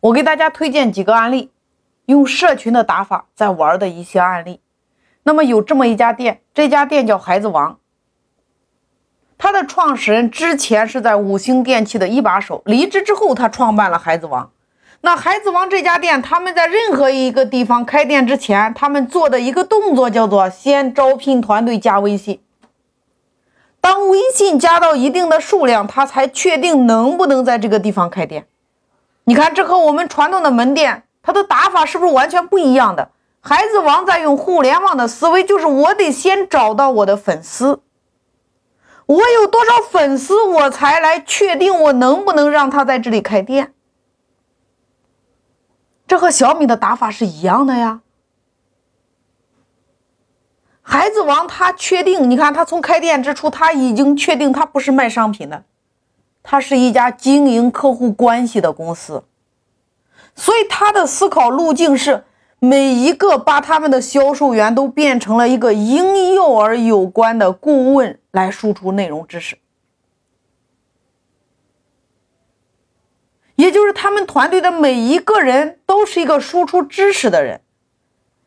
我给大家推荐几个案例，用社群的打法在玩的一些案例。那么有这么一家店，这家店叫孩子王，他的创始人之前是在五星电器的一把手，离职之后他创办了孩子王。那孩子王这家店，他们在任何一个地方开店之前，他们做的一个动作叫做先招聘团队加微信。当微信加到一定的数量，他才确定能不能在这个地方开店。你看，这和我们传统的门店，它的打法是不是完全不一样的？孩子王在用互联网的思维，就是我得先找到我的粉丝，我有多少粉丝，我才来确定我能不能让他在这里开店。这和小米的打法是一样的呀。孩子王他确定，你看他从开店之初，他已经确定他不是卖商品的，他是一家经营客户关系的公司，所以他的思考路径是每一个把他们的销售员都变成了一个婴幼儿有关的顾问来输出内容知识。也就是他们团队的每一个人都是一个输出知识的人，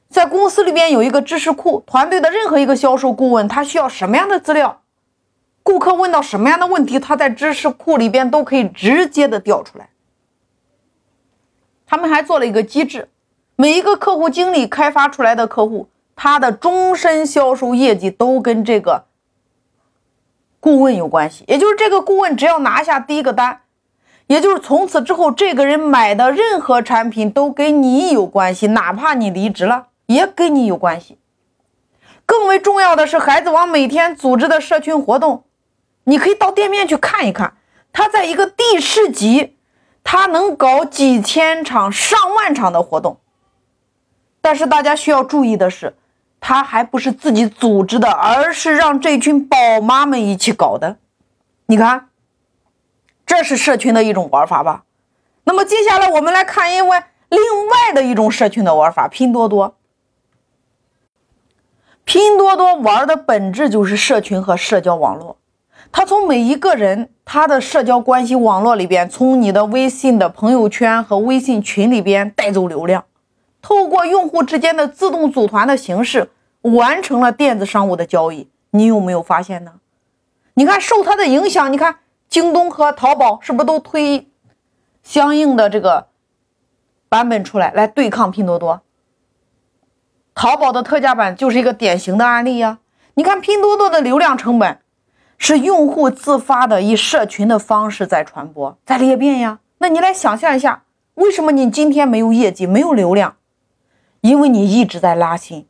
在公司里边有一个知识库，团队的任何一个销售顾问，他需要什么样的资料，顾客问到什么样的问题，他在知识库里边都可以直接的调出来。他们还做了一个机制，每一个客户经理开发出来的客户，他的终身销售业绩都跟这个顾问有关系，也就是这个顾问只要拿下第一个单。也就是从此之后，这个人买的任何产品都跟你有关系，哪怕你离职了，也跟你有关系。更为重要的是，孩子王每天组织的社群活动，你可以到店面去看一看。他在一个地市级，他能搞几千场、上万场的活动。但是大家需要注意的是，他还不是自己组织的，而是让这群宝妈们一起搞的。你看。这是社群的一种玩法吧？那么接下来我们来看一位另外的一种社群的玩法——拼多多。拼多多玩的本质就是社群和社交网络。它从每一个人他的社交关系网络里边，从你的微信的朋友圈和微信群里边带走流量，透过用户之间的自动组团的形式，完成了电子商务的交易。你有没有发现呢？你看，受它的影响，你看。京东和淘宝是不是都推相应的这个版本出来，来对抗拼多多？淘宝的特价版就是一个典型的案例呀。你看拼多多的流量成本是用户自发的以社群的方式在传播，在裂变呀。那你来想象一下，为什么你今天没有业绩、没有流量？因为你一直在拉新，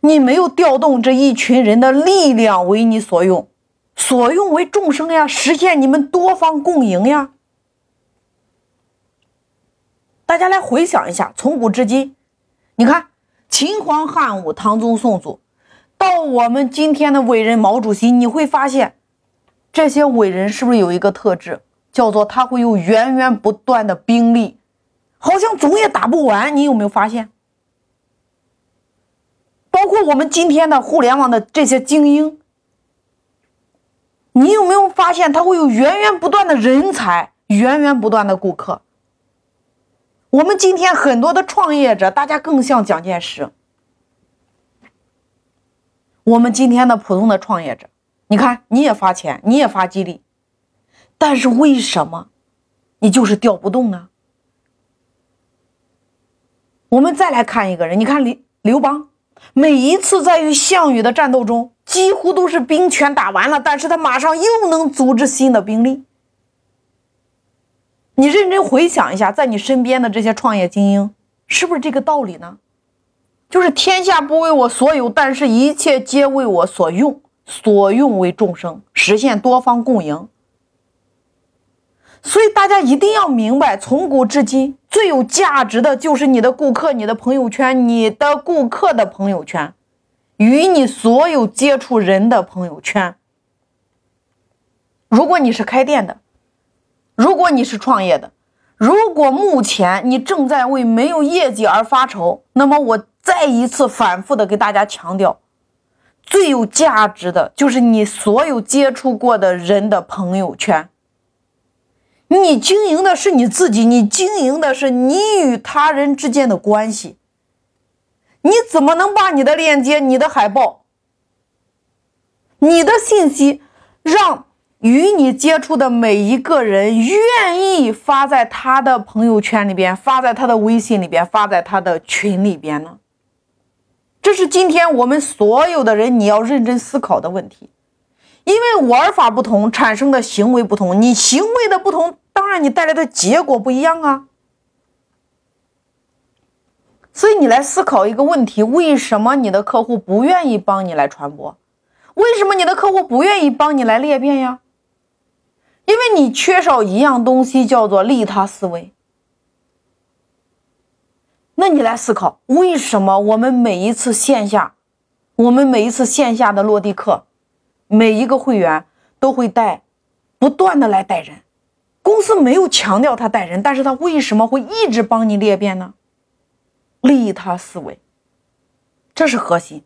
你没有调动这一群人的力量为你所用。所用为众生呀，实现你们多方共赢呀！大家来回想一下，从古至今，你看秦皇汉武、唐宗宋祖，到我们今天的伟人毛主席，你会发现，这些伟人是不是有一个特质，叫做他会有源源不断的兵力，好像总也打不完。你有没有发现？包括我们今天的互联网的这些精英。你有没有发现，他会有源源不断的人才，源源不断的顾客？我们今天很多的创业者，大家更像蒋介石。我们今天的普通的创业者，你看，你也发钱，你也发激励，但是为什么你就是调不动呢？我们再来看一个人，你看刘刘邦，每一次在与项羽的战斗中。几乎都是兵权打完了，但是他马上又能组织新的兵力。你认真回想一下，在你身边的这些创业精英，是不是这个道理呢？就是天下不为我所有，但是一切皆为我所用，所用为众生，实现多方共赢。所以大家一定要明白，从古至今最有价值的就是你的顾客、你的朋友圈、你的顾客的朋友圈。与你所有接触人的朋友圈。如果你是开店的，如果你是创业的，如果目前你正在为没有业绩而发愁，那么我再一次反复的给大家强调，最有价值的就是你所有接触过的人的朋友圈。你经营的是你自己，你经营的是你与他人之间的关系。你怎么能把你的链接、你的海报、你的信息，让与你接触的每一个人愿意发在他的朋友圈里边、发在他的微信里边、发在他的群里边呢？这是今天我们所有的人你要认真思考的问题。因为玩法不同，产生的行为不同，你行为的不同，当然你带来的结果不一样啊。所以你来思考一个问题：为什么你的客户不愿意帮你来传播？为什么你的客户不愿意帮你来裂变呀？因为你缺少一样东西，叫做利他思维。那你来思考，为什么我们每一次线下，我们每一次线下的落地课？每一个会员都会带，不断的来带人，公司没有强调他带人，但是他为什么会一直帮你裂变呢？利他思维，这是核心。